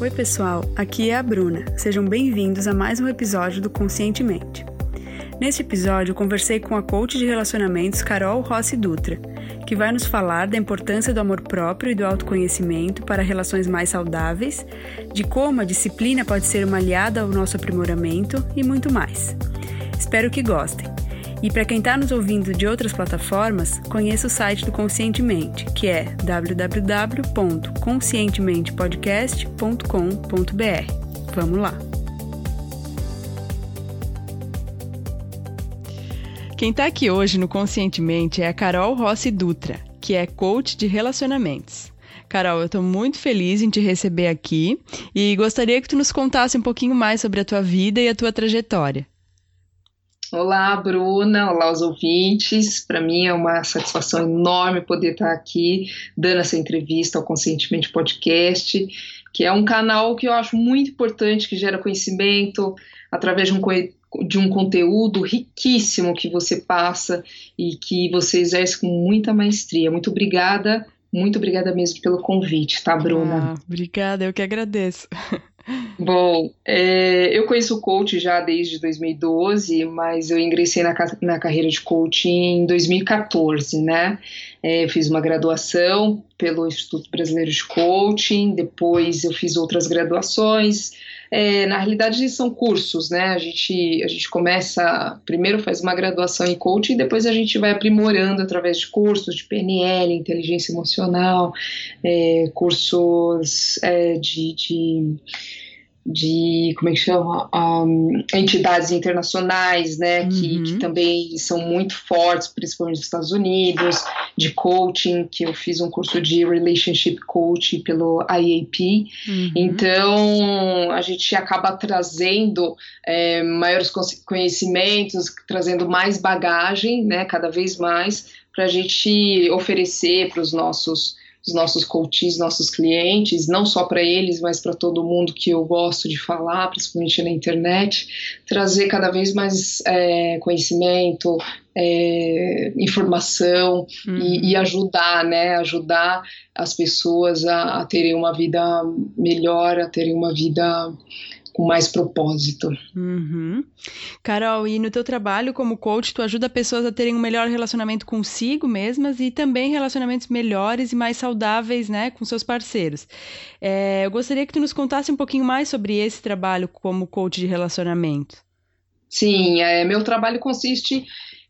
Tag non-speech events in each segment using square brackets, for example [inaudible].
Oi, pessoal, aqui é a Bruna. Sejam bem-vindos a mais um episódio do Conscientemente. Neste episódio, conversei com a coach de relacionamentos Carol Rossi Dutra, que vai nos falar da importância do amor próprio e do autoconhecimento para relações mais saudáveis, de como a disciplina pode ser uma aliada ao nosso aprimoramento e muito mais. Espero que gostem. E para quem está nos ouvindo de outras plataformas, conheça o site do Conscientemente, que é www.conscientementepodcast.com.br. Vamos lá! Quem está aqui hoje no Conscientemente é a Carol Rossi Dutra, que é coach de relacionamentos. Carol, eu estou muito feliz em te receber aqui e gostaria que tu nos contasse um pouquinho mais sobre a tua vida e a tua trajetória. Olá, Bruna. Olá, os ouvintes. Para mim é uma satisfação enorme poder estar aqui dando essa entrevista ao Conscientemente Podcast, que é um canal que eu acho muito importante, que gera conhecimento através de um, de um conteúdo riquíssimo que você passa e que você exerce com muita maestria. Muito obrigada, muito obrigada mesmo pelo convite, tá, Bruna? Ah, obrigada, eu que agradeço. [laughs] Bom, é, eu conheço o coach já desde 2012, mas eu ingressei na, na carreira de coaching em 2014, né? É, eu fiz uma graduação pelo Instituto Brasileiro de Coaching, depois eu fiz outras graduações. É, na realidade, são cursos, né? A gente, a gente começa, primeiro faz uma graduação em coaching, depois a gente vai aprimorando através de cursos de PNL, inteligência emocional, é, cursos é, de, de de como é que chama um, entidades internacionais, né, que, uhum. que, também são muito fortes, principalmente nos Estados Unidos, de coaching, que eu fiz um curso de relationship coaching pelo IAP. Uhum. Então a gente acaba trazendo é, maiores conhecimentos, trazendo mais bagagem, né, cada vez mais, para a gente oferecer para os nossos os nossos coaches, nossos clientes, não só para eles, mas para todo mundo que eu gosto de falar, principalmente na internet, trazer cada vez mais é, conhecimento, é, informação uhum. e, e, ajudar, né, ajudar as pessoas a, a terem uma vida melhor, a terem uma vida com mais propósito. Uhum. Carol, e no teu trabalho como coach, tu ajuda pessoas a terem um melhor relacionamento consigo mesmas e também relacionamentos melhores e mais saudáveis, né, com seus parceiros. É, eu gostaria que tu nos contasse um pouquinho mais sobre esse trabalho como coach de relacionamento. Sim, é, meu trabalho consiste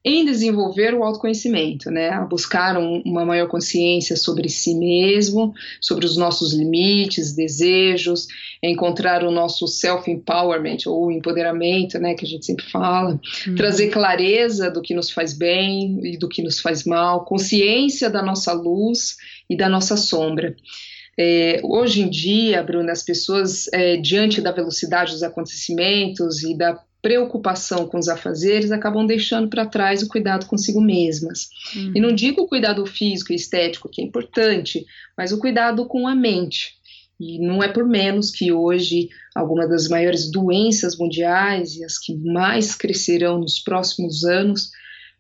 em desenvolver o autoconhecimento, né, a buscar um, uma maior consciência sobre si mesmo, sobre os nossos limites, desejos, encontrar o nosso self-empowerment ou empoderamento, né, que a gente sempre fala, uhum. trazer clareza do que nos faz bem e do que nos faz mal, consciência da nossa luz e da nossa sombra. É, hoje em dia, Bruna, as pessoas, é, diante da velocidade dos acontecimentos e da preocupação com os afazeres acabam deixando para trás o cuidado consigo mesmas. Uhum. E não digo o cuidado físico e estético, que é importante, mas o cuidado com a mente. E não é por menos que hoje algumas das maiores doenças mundiais e as que mais crescerão nos próximos anos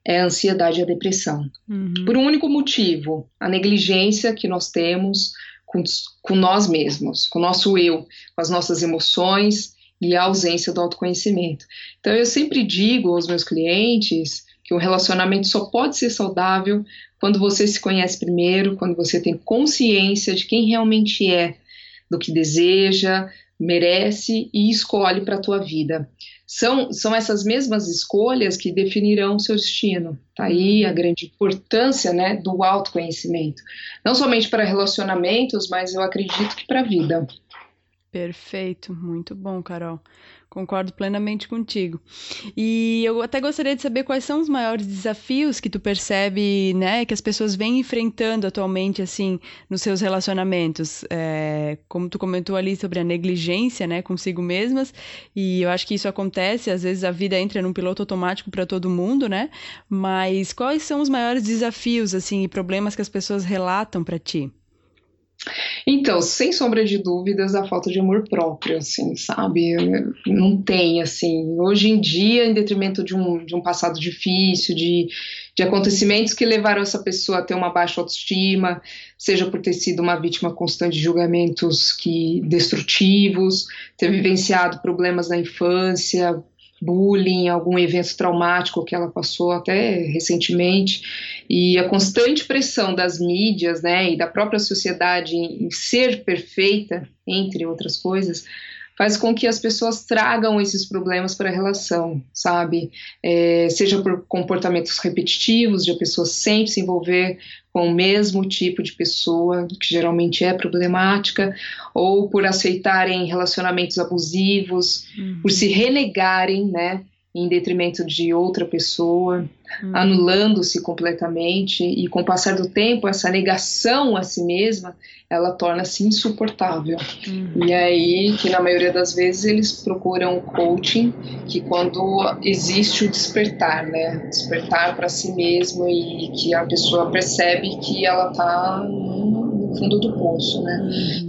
é a ansiedade e a depressão. Uhum. Por um único motivo: a negligência que nós temos com, com nós mesmos, com o nosso eu, com as nossas emoções e a ausência do autoconhecimento. Então, eu sempre digo aos meus clientes que um relacionamento só pode ser saudável quando você se conhece primeiro, quando você tem consciência de quem realmente é, do que deseja, merece e escolhe para a tua vida. São, são essas mesmas escolhas que definirão o seu destino. Tá aí a grande importância né, do autoconhecimento. Não somente para relacionamentos, mas eu acredito que para a vida. Perfeito, muito bom, Carol. Concordo plenamente contigo. E eu até gostaria de saber quais são os maiores desafios que tu percebe, né, que as pessoas vêm enfrentando atualmente, assim, nos seus relacionamentos. É, como tu comentou ali sobre a negligência, né, consigo mesmas, e eu acho que isso acontece, às vezes a vida entra num piloto automático para todo mundo, né? Mas quais são os maiores desafios, assim, e problemas que as pessoas relatam para ti? Então, sem sombra de dúvidas, a falta de amor próprio, assim, sabe? Não tem, assim. Hoje em dia, em detrimento de um, de um passado difícil, de, de acontecimentos que levaram essa pessoa a ter uma baixa autoestima, seja por ter sido uma vítima constante de julgamentos que destrutivos, ter vivenciado problemas na infância, bullying, algum evento traumático que ela passou até recentemente, e a constante pressão das mídias, né, e da própria sociedade em ser perfeita, entre outras coisas, faz com que as pessoas tragam esses problemas para a relação, sabe? É, seja por comportamentos repetitivos, de a pessoa sempre se envolver com o mesmo tipo de pessoa, que geralmente é problemática, ou por aceitarem relacionamentos abusivos, uhum. por se renegarem, né? Em detrimento de outra pessoa, hum. anulando-se completamente e com o passar do tempo essa negação a si mesma ela torna-se insuportável hum. e aí que na maioria das vezes eles procuram coaching que quando existe o despertar né despertar para si mesmo e que a pessoa percebe que ela está no fundo do poço né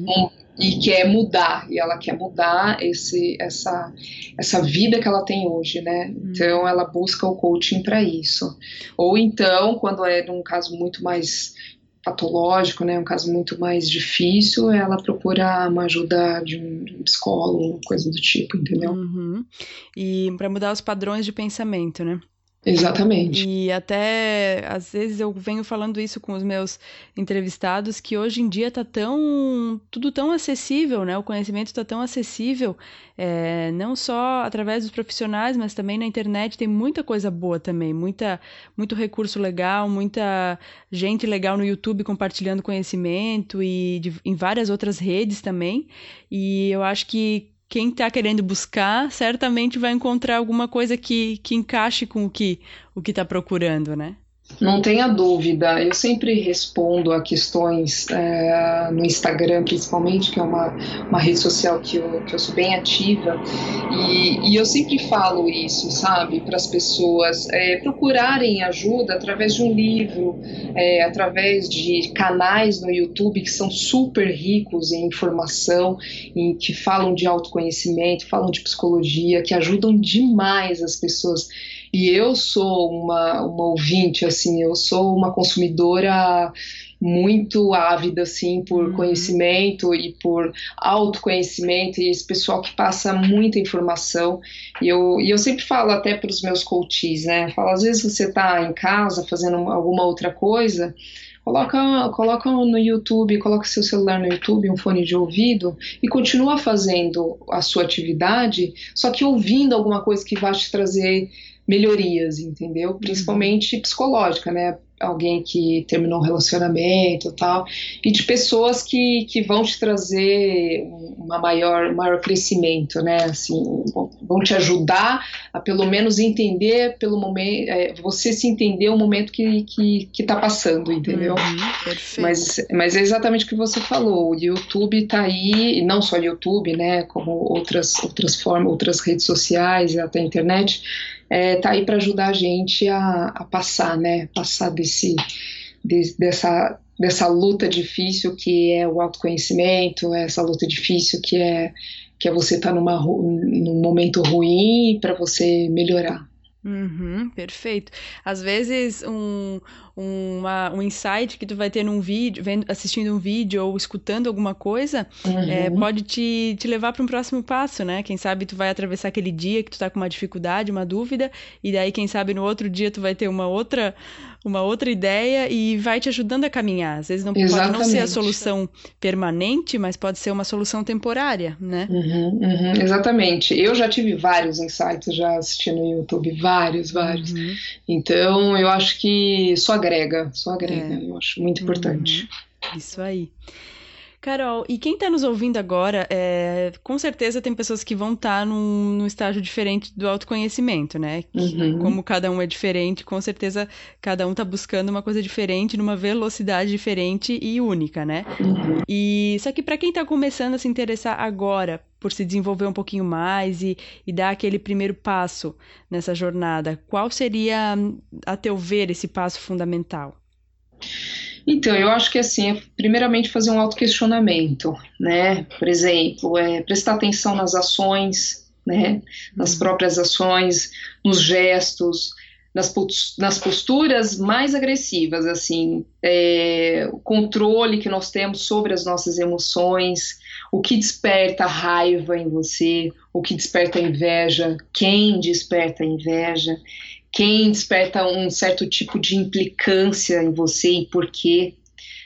uhum e quer mudar e ela quer mudar esse essa essa vida que ela tem hoje, né? Hum. Então ela busca o coaching para isso. Ou então, quando é num caso muito mais patológico, né, um caso muito mais difícil, ela procura uma ajuda de um psicólogo, coisa do tipo, entendeu? Uhum. E para mudar os padrões de pensamento, né? Exatamente. E até às vezes eu venho falando isso com os meus entrevistados que hoje em dia tá tão tudo tão acessível, né? O conhecimento está tão acessível, é, não só através dos profissionais, mas também na internet tem muita coisa boa também, muita muito recurso legal, muita gente legal no YouTube compartilhando conhecimento e de, em várias outras redes também. E eu acho que quem está querendo buscar certamente vai encontrar alguma coisa que, que encaixe com o que o que está procurando, né? Não tenha dúvida, eu sempre respondo a questões é, no Instagram, principalmente, que é uma, uma rede social que eu, que eu sou bem ativa, e, e eu sempre falo isso, sabe, para as pessoas é, procurarem ajuda através de um livro, é, através de canais no YouTube que são super ricos em informação, em, que falam de autoconhecimento, falam de psicologia, que ajudam demais as pessoas e eu sou uma, uma ouvinte, assim, eu sou uma consumidora muito ávida assim por uhum. conhecimento e por autoconhecimento e esse pessoal que passa muita informação e eu, e eu sempre falo até para os meus coaches, né? Falo, às vezes você está em casa fazendo alguma outra coisa, coloca, coloca no YouTube, coloca seu celular no YouTube, um fone de ouvido e continua fazendo a sua atividade, só que ouvindo alguma coisa que vai te trazer melhorias, entendeu? Uhum. Principalmente uhum. psicológica, né? Alguém que terminou um relacionamento e tal, e de pessoas que, que vão te trazer uma maior, maior crescimento, né? Assim, vão te ajudar a pelo menos entender pelo momento, é, você se entender o momento que, que, que tá passando, entendeu? Uhum, mas, mas é exatamente o que você falou, o YouTube tá aí, e não só o YouTube, né? Como outras, outras formas, outras redes sociais e até a internet, é, tá aí para ajudar a gente a, a, passar, né? Passar desse, de, dessa, dessa luta difícil que é o autoconhecimento, essa luta difícil que é que é você estar tá num momento ruim para você melhorar. Uhum, perfeito. Às vezes um, uma, um insight que tu vai ter num vídeo, vendo, assistindo um vídeo ou escutando alguma coisa, uhum. é, pode te, te levar para um próximo passo, né? Quem sabe tu vai atravessar aquele dia que tu tá com uma dificuldade, uma dúvida, e daí, quem sabe, no outro dia tu vai ter uma outra, uma outra ideia e vai te ajudando a caminhar. Às vezes não Exatamente. pode não ser a solução permanente, mas pode ser uma solução temporária, né? Uhum, uhum, exatamente. Eu já tive vários insights já assistindo no YouTube, vários, vários. Uhum. Então, eu acho que só agrega, só agrega, é. eu acho muito importante. Uhum. Isso aí. Carol, e quem está nos ouvindo agora, é, com certeza tem pessoas que vão estar tá num, num, estágio diferente do autoconhecimento, né? Uhum. Como cada um é diferente, com certeza cada um está buscando uma coisa diferente, numa velocidade diferente e única, né? Uhum. E só que para quem está começando a se interessar agora por se desenvolver um pouquinho mais e, e dar aquele primeiro passo nessa jornada, qual seria, a teu ver, esse passo fundamental? Então, eu acho que assim, é primeiramente fazer um autoquestionamento, né? Por exemplo, é, prestar atenção nas ações, né? Nas uhum. próprias ações, nos gestos, nas, nas posturas mais agressivas, assim, é, o controle que nós temos sobre as nossas emoções, o que desperta raiva em você, o que desperta inveja, quem desperta inveja, quem desperta um certo tipo de implicância em você e por quê,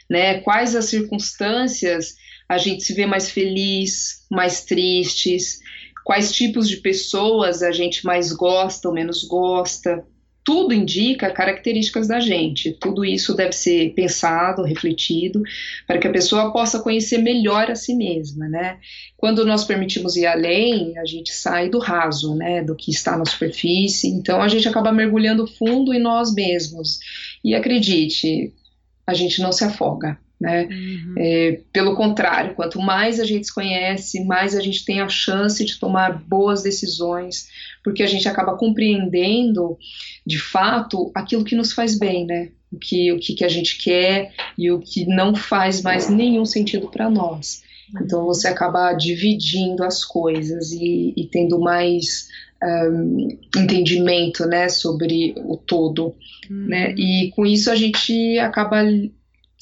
né? Quais as circunstâncias a gente se vê mais feliz, mais tristes, quais tipos de pessoas a gente mais gosta ou menos gosta, tudo indica características da gente. Tudo isso deve ser pensado, refletido, para que a pessoa possa conhecer melhor a si mesma, né? Quando nós permitimos ir além, a gente sai do raso, né, do que está na superfície. Então a gente acaba mergulhando fundo em nós mesmos. E acredite, a gente não se afoga. Né? Uhum. É, pelo contrário, quanto mais a gente se conhece, mais a gente tem a chance de tomar boas decisões, porque a gente acaba compreendendo de fato aquilo que nos faz bem, né? O que, o que, que a gente quer e o que não faz mais nenhum sentido para nós. Então você acaba dividindo as coisas e, e tendo mais um, entendimento né, sobre o todo. Uhum. Né? E com isso a gente acaba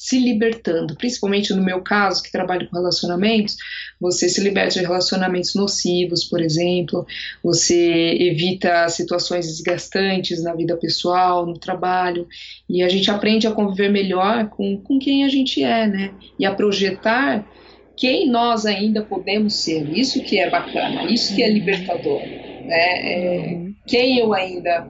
se libertando, principalmente no meu caso, que trabalho com relacionamentos, você se liberta de relacionamentos nocivos, por exemplo, você evita situações desgastantes na vida pessoal, no trabalho, e a gente aprende a conviver melhor com, com quem a gente é, né? E a projetar quem nós ainda podemos ser. Isso que é bacana, isso que é libertador, né? É, quem eu ainda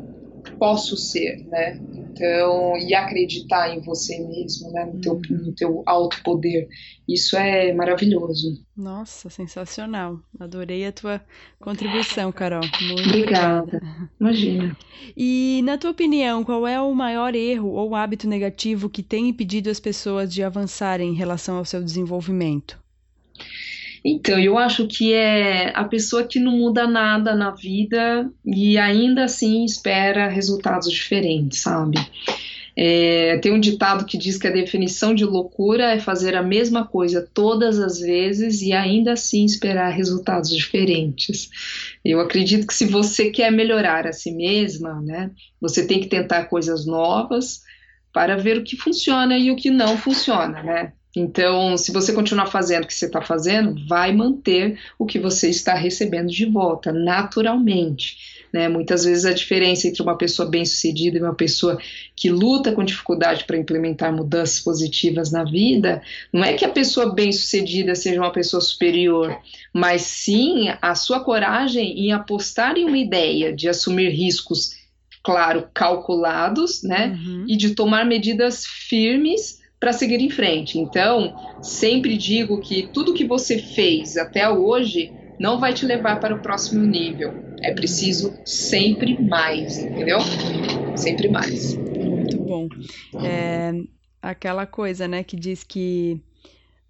posso ser, né? Então, e acreditar em você mesmo, né? No teu, uhum. no teu alto poder. Isso é maravilhoso. Nossa, sensacional. Adorei a tua contribuição, Carol. Muito obrigada. obrigada. Imagina. E, na tua opinião, qual é o maior erro ou hábito negativo que tem impedido as pessoas de avançarem em relação ao seu desenvolvimento? Então, eu acho que é a pessoa que não muda nada na vida e ainda assim espera resultados diferentes, sabe? É, tem um ditado que diz que a definição de loucura é fazer a mesma coisa todas as vezes e ainda assim esperar resultados diferentes. Eu acredito que se você quer melhorar a si mesma, né, você tem que tentar coisas novas para ver o que funciona e o que não funciona, né? Então, se você continuar fazendo o que você está fazendo, vai manter o que você está recebendo de volta, naturalmente. Né? Muitas vezes a diferença entre uma pessoa bem-sucedida e uma pessoa que luta com dificuldade para implementar mudanças positivas na vida, não é que a pessoa bem-sucedida seja uma pessoa superior, mas sim a sua coragem em apostar em uma ideia, de assumir riscos, claro, calculados, né? Uhum. E de tomar medidas firmes para seguir em frente. Então, sempre digo que tudo que você fez até hoje não vai te levar para o próximo nível. É preciso sempre mais, entendeu? Sempre mais. Muito bom. É aquela coisa, né, que diz que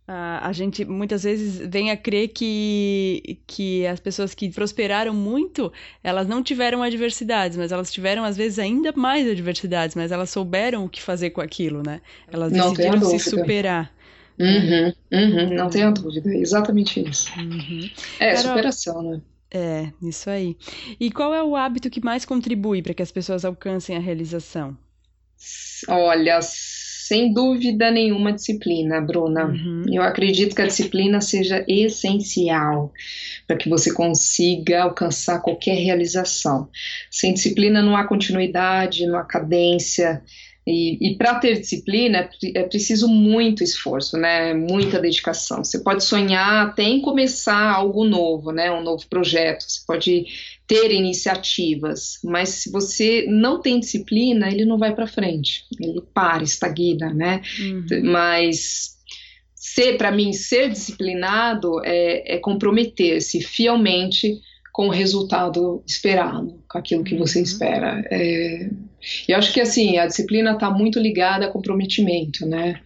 a gente muitas vezes vem a crer que, que as pessoas que prosperaram muito, elas não tiveram adversidades, mas elas tiveram às vezes ainda mais adversidades, mas elas souberam o que fazer com aquilo, né? Elas não decidiram se superar. Uhum, uhum, não tenho dúvida, é exatamente isso. Uhum. É, Carol, superação, né? É, isso aí. E qual é o hábito que mais contribui para que as pessoas alcancem a realização? Olha, sem dúvida nenhuma, disciplina, Bruna. Uhum. Eu acredito que a disciplina seja essencial para que você consiga alcançar qualquer realização. Sem disciplina não há continuidade, não há cadência. E, e para ter disciplina é preciso muito esforço, né? Muita dedicação. Você pode sonhar até em começar algo novo, né? Um novo projeto. Você pode ter iniciativas, mas se você não tem disciplina, ele não vai para frente, ele para, estagna, né? Uhum. Mas ser, para mim, ser disciplinado é, é comprometer-se fielmente com o resultado esperado, com aquilo que você uhum. espera. É, eu acho que assim a disciplina está muito ligada a comprometimento, né?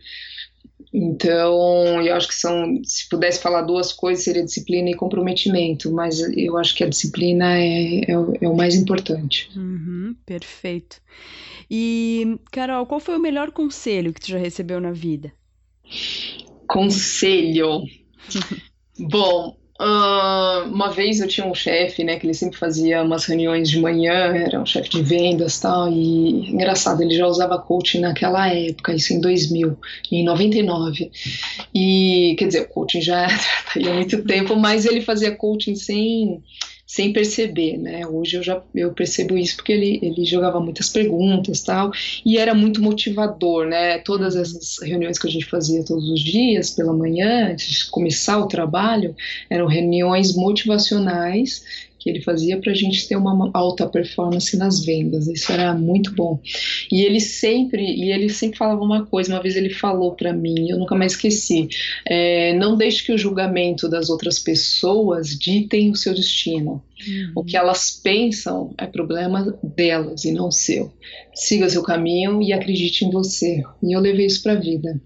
Então, eu acho que são, se pudesse falar duas coisas, seria disciplina e comprometimento, mas eu acho que a disciplina é, é, é o mais importante. Uhum, perfeito. E, Carol, qual foi o melhor conselho que tu já recebeu na vida? Conselho. [laughs] Bom, Uma vez eu tinha um chefe, né, que ele sempre fazia umas reuniões de manhã, era um chefe de vendas tal, e engraçado, ele já usava coaching naquela época, isso em 2000, em 99. E, quer dizer, o coaching já [laughs] tá há muito tempo, mas ele fazia coaching sem sem perceber, né? Hoje eu já eu percebo isso porque ele, ele jogava muitas perguntas tal e era muito motivador, né? Todas essas reuniões que a gente fazia todos os dias pela manhã antes de começar o trabalho eram reuniões motivacionais que ele fazia para a gente ter uma alta performance nas vendas. Isso era muito bom. E ele sempre, e ele sempre falava uma coisa. Uma vez ele falou para mim, eu nunca mais esqueci: é, não deixe que o julgamento das outras pessoas ditem o seu destino. Uhum. O que elas pensam é problema delas e não seu. Siga seu caminho e acredite em você. E eu levei isso para a vida.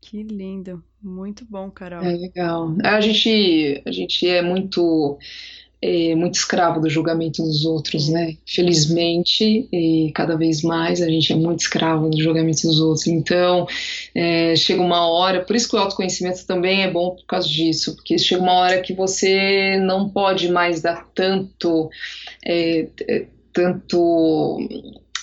Que lindo, muito bom, Carol. É legal. A gente, a gente é muito é, muito escravo do julgamento dos outros, né? Felizmente, e cada vez mais a gente é muito escravo do julgamento dos outros. Então, é, chega uma hora, por isso que o autoconhecimento também é bom por causa disso, porque chega uma hora que você não pode mais dar tanto, é, tanto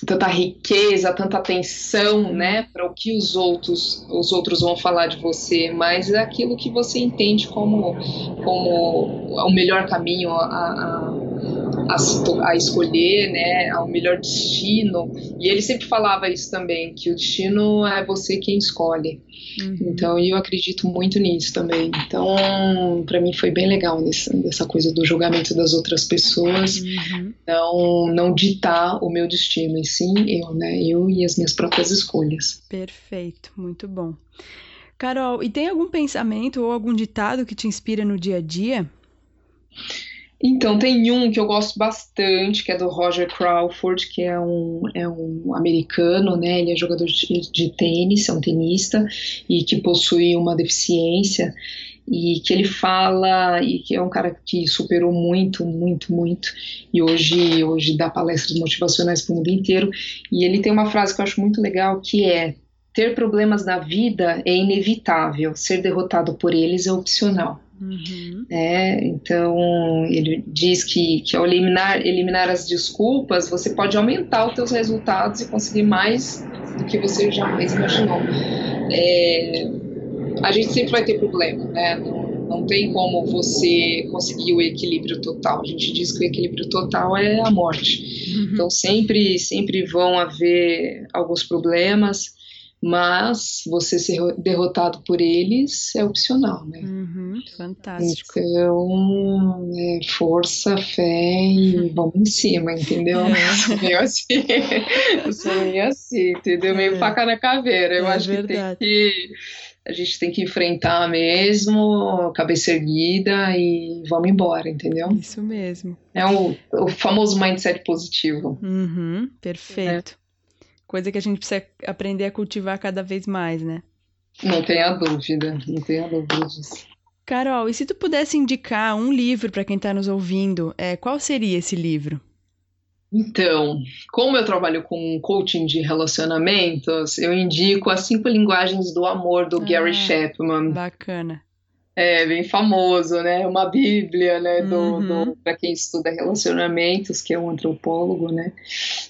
tanta riqueza, tanta atenção, né, para o que os outros, os outros vão falar de você, mas é aquilo que você entende como, como o melhor caminho a, a, a, a escolher, né, ao melhor destino. E ele sempre falava isso também, que o destino é você quem escolhe. Uhum. Então, eu acredito muito nisso também. Então, para mim foi bem legal nessa, nessa coisa do julgamento das outras pessoas, uhum. Não, não ditar o meu destino, e sim eu, né? Eu e as minhas próprias escolhas. Perfeito, muito bom. Carol, e tem algum pensamento ou algum ditado que te inspira no dia a dia? Então, tem um que eu gosto bastante, que é do Roger Crawford, que é um, é um americano, né? Ele é jogador de, de tênis, é um tenista, e que possui uma deficiência, e que ele fala, e que é um cara que superou muito, muito, muito, e hoje, hoje dá palestras motivacionais para o mundo inteiro, e ele tem uma frase que eu acho muito legal, que é ter problemas na vida é inevitável, ser derrotado por eles é opcional. Uhum. É, então ele diz que, que ao eliminar, eliminar as desculpas, você pode aumentar os seus resultados e conseguir mais do que você jamais imaginou. É, a gente sempre vai ter problema, né? Não, não tem como você conseguir o equilíbrio total. A gente diz que o equilíbrio total é a morte. Uhum. Então sempre, sempre vão haver alguns problemas mas você ser derrotado por eles é opcional, né? Uhum, fantástico. Então, é, força, fé e uhum. [laughs] vamos em cima, entendeu? É. [laughs] Meio assim, eu [laughs] sou meio assim, entendeu? Meio é. faca na caveira. Eu é acho verdade. que tem que a gente tem que enfrentar mesmo, cabeça erguida e vamos embora, entendeu? Isso mesmo. É o, o famoso mindset positivo. Uhum, perfeito. Coisa que a gente precisa aprender a cultivar cada vez mais, né? Não tenha dúvida, não tenha dúvida disso. Carol, e se tu pudesse indicar um livro para quem está nos ouvindo, é, qual seria esse livro? Então, como eu trabalho com coaching de relacionamentos, eu indico as cinco linguagens do amor do ah, Gary Chapman. Bacana é bem famoso, né? Uma bíblia, né? Do, uhum. do para quem estuda relacionamentos, que é um antropólogo, né?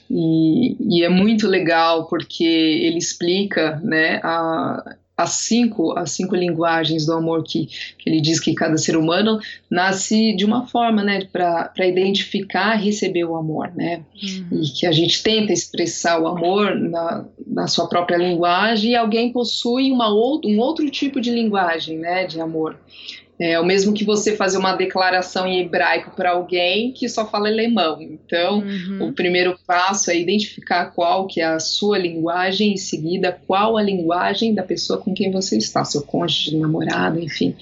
E, e é muito legal porque ele explica, né? A, as cinco, as cinco linguagens do amor que, que ele diz que cada ser humano nasce de uma forma, né, para identificar e receber o amor, né, uhum. e que a gente tenta expressar o amor na, na sua própria linguagem e alguém possui uma ou, um outro tipo de linguagem, né, de amor. É o mesmo que você fazer uma declaração em hebraico para alguém que só fala alemão. Então, uhum. o primeiro passo é identificar qual que é a sua linguagem, em seguida qual a linguagem da pessoa com quem você está, seu cônjuge, namorado, enfim.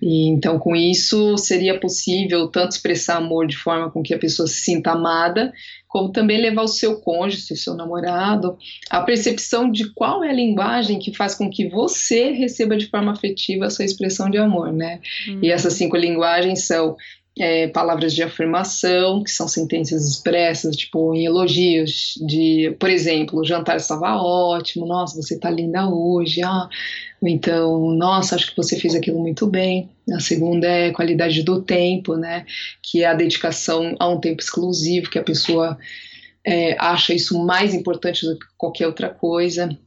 E, então, com isso, seria possível tanto expressar amor de forma com que a pessoa se sinta amada, como também levar o seu cônjuge, o seu namorado, a percepção de qual é a linguagem que faz com que você receba de forma afetiva a sua expressão de amor, né? Uhum. E essas cinco linguagens são é, palavras de afirmação, que são sentenças expressas, tipo em elogios, de, por exemplo, o jantar estava ótimo, nossa, você está linda hoje, ah, ou então, nossa, acho que você fez aquilo muito bem. A segunda é qualidade do tempo, né, que é a dedicação a um tempo exclusivo, que a pessoa é, acha isso mais importante do que qualquer outra coisa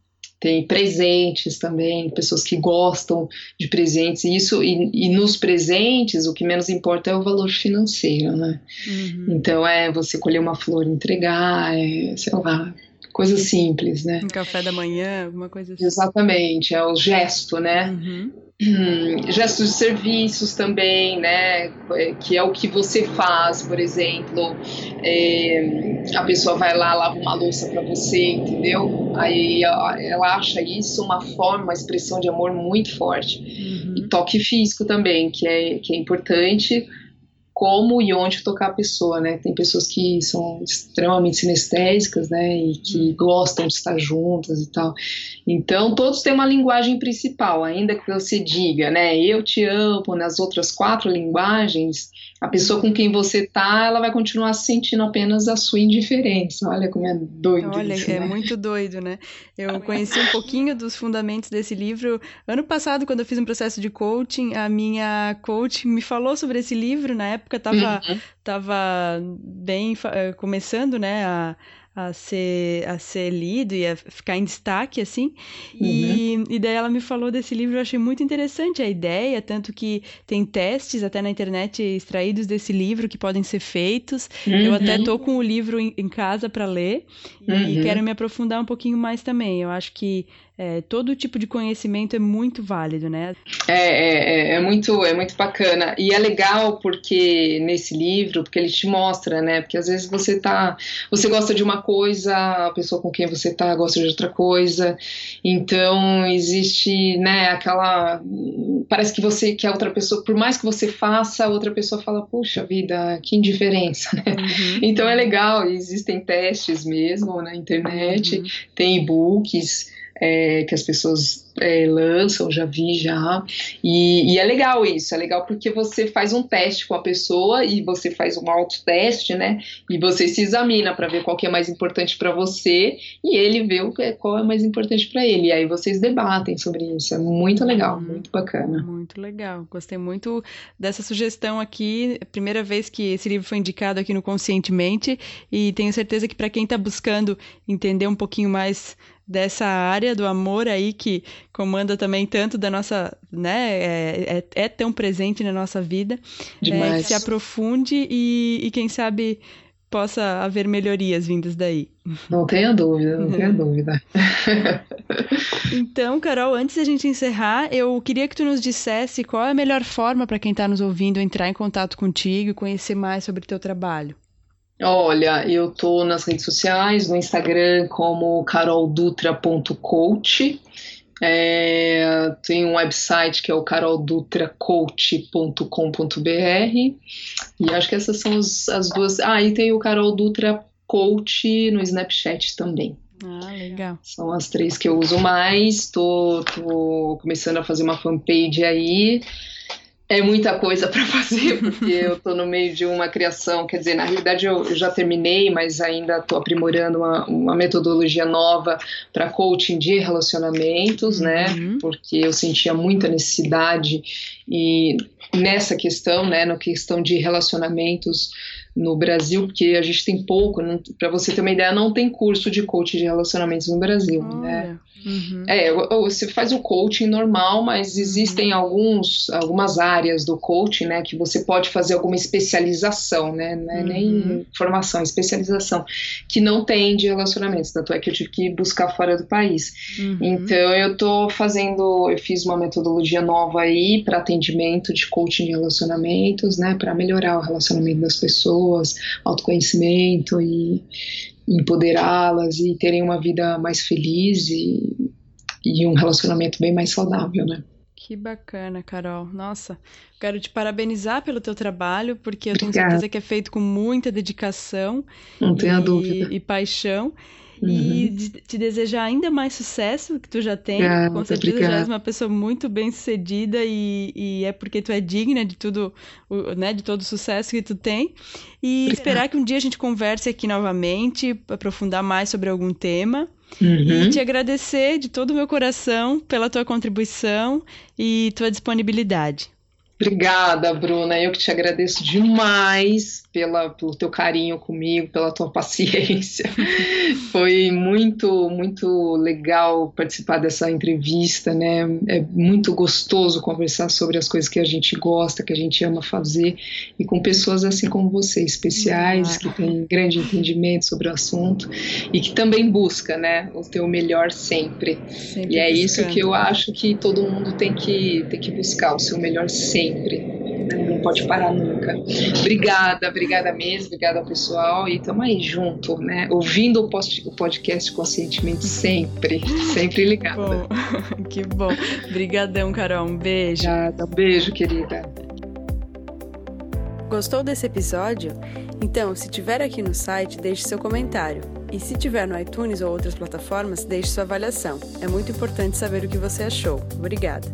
tem presentes também, pessoas que gostam de presentes, e isso, e, e, nos presentes o que menos importa é o valor financeiro, né? Uhum. Então é você colher uma flor e entregar, é, sei lá, coisa simples, né? Um café da manhã, alguma coisa assim. Exatamente, é o gesto, né? Uhum. Gestos de serviços também, né? Que é o que você faz, por exemplo. É, a pessoa vai lá, lava uma louça para você, entendeu? Aí ela acha isso uma forma, uma expressão de amor muito forte. Uhum. E toque físico também, que é, que é importante como e onde tocar a pessoa, né? Tem pessoas que são extremamente sinestésicas, né? E que uhum. gostam de estar juntas e tal. Então, todos têm uma linguagem principal, ainda que você diga, né? Eu te amo nas outras quatro linguagens, a pessoa com quem você tá, ela vai continuar sentindo apenas a sua indiferença. Olha como é doido Olha, isso, é né? muito doido, né? Eu conheci um pouquinho dos fundamentos desse livro ano passado, quando eu fiz um processo de coaching. A minha coach me falou sobre esse livro. Na época, estava uhum. tava bem eh, começando, né? A, a ser, a ser lido e a ficar em destaque, assim. Uhum. E, e daí ela me falou desse livro, eu achei muito interessante a ideia, tanto que tem testes até na internet extraídos desse livro que podem ser feitos. Uhum. Eu até tô com o livro em, em casa para ler uhum. e quero me aprofundar um pouquinho mais também. Eu acho que é, todo tipo de conhecimento é muito válido, né? É, é, é, é, muito, é muito bacana. E é legal porque nesse livro, porque ele te mostra, né? Porque às vezes você tá. Você gosta de uma coisa, a pessoa com quem você tá gosta de outra coisa. Então existe, né, aquela. Parece que você, que a outra pessoa, por mais que você faça, a outra pessoa fala, puxa vida, que indiferença, né? Uhum. Então é legal, existem testes mesmo na internet, uhum. tem e-books é, que as pessoas é, lançam, já vi já. E, e, é legal isso, é legal porque você faz um teste com a pessoa e você faz um autoteste, né? E você se examina para ver qual que é mais importante para você e ele vê o, qual é mais importante para ele. E aí vocês debatem sobre isso. É muito legal, uhum. muito bacana. Muito legal. Gostei muito dessa sugestão aqui. Primeira vez que esse livro foi indicado aqui no Conscientemente e tenho certeza que para quem está buscando entender um pouquinho mais dessa área do amor aí que comanda também tanto da nossa, né, é, é, é tão presente na nossa vida, é, que se aprofunde e, e quem sabe possa haver melhorias vindas daí. Não tenha dúvida, não tenha [laughs] dúvida. então, Carol, antes da gente encerrar, eu queria que tu nos dissesse qual é a melhor forma para quem está nos ouvindo entrar em contato contigo e conhecer mais sobre o teu trabalho. Olha, eu tô nas redes sociais, no Instagram como caroldutra.coach. É, tem um website que é o caroldutracoach.com.br e acho que essas são as, as duas. Ah, e tem o Carol Dutra Coach no Snapchat também. Ah, legal. São as três que eu uso mais. Tô, tô começando a fazer uma fanpage aí. É muita coisa [laughs] para fazer, porque eu estou no meio de uma criação, quer dizer, na realidade eu, eu já terminei, mas ainda estou aprimorando uma, uma, metodologia nova para coaching de relacionamentos, né? Uhum. Porque eu sentia muita necessidade e nessa questão, né, na questão de relacionamentos no Brasil, porque a gente tem pouco, para você ter uma ideia, não tem curso de coaching de relacionamentos no Brasil, né? Uhum. É, você faz o coaching normal, mas existem uhum. alguns, algumas áreas do coaching, né, que você pode fazer alguma especialização, né, né uhum. nem formação, especialização, que não tem de relacionamentos, tanto é que eu tive que buscar fora do país. Uhum. Então eu tô fazendo, eu fiz uma metodologia nova aí para atendimento de coaching de relacionamentos, né, para melhorar o relacionamento das pessoas, autoconhecimento e empoderá-las e terem uma vida mais feliz e, e um relacionamento bem mais saudável, né? Que bacana, Carol. Nossa, quero te parabenizar pelo teu trabalho, porque eu Obrigada. tenho certeza que é feito com muita dedicação Não tenho e, dúvida. e paixão. Uhum. E de, te desejar ainda mais sucesso que tu já tem. com certeza obrigada. já és uma pessoa muito bem sucedida e, e, é porque tu é digna de tudo, né, de todo o sucesso que tu tem. E obrigada. esperar que um dia a gente converse aqui novamente, aprofundar mais sobre algum tema. Uhum. E te agradecer de todo o meu coração pela tua contribuição e tua disponibilidade. Obrigada, Bruna. Eu que te agradeço demais pela, pelo teu carinho comigo, pela tua [laughs] paciência. Foi muito, muito legal participar dessa entrevista, né? É muito gostoso conversar sobre as coisas que a gente gosta, que a gente ama fazer, e com pessoas assim como você, especiais, que têm grande entendimento sobre o assunto e que também busca, né, o teu melhor sempre. sempre e é buscando. isso que eu acho que todo mundo tem que, tem que buscar, o seu melhor sempre não pode parar nunca. Obrigada, obrigada mesmo, obrigada ao pessoal e estamos aí junto, né? Ouvindo o, post, o podcast conscientemente sempre, sempre ligada. [laughs] Que bom. Obrigadão, Carol. Um beijo. Obrigada, um beijo, querida. Gostou desse episódio? Então, se tiver aqui no site, deixe seu comentário. E se tiver no iTunes ou outras plataformas, deixe sua avaliação. É muito importante saber o que você achou. Obrigada.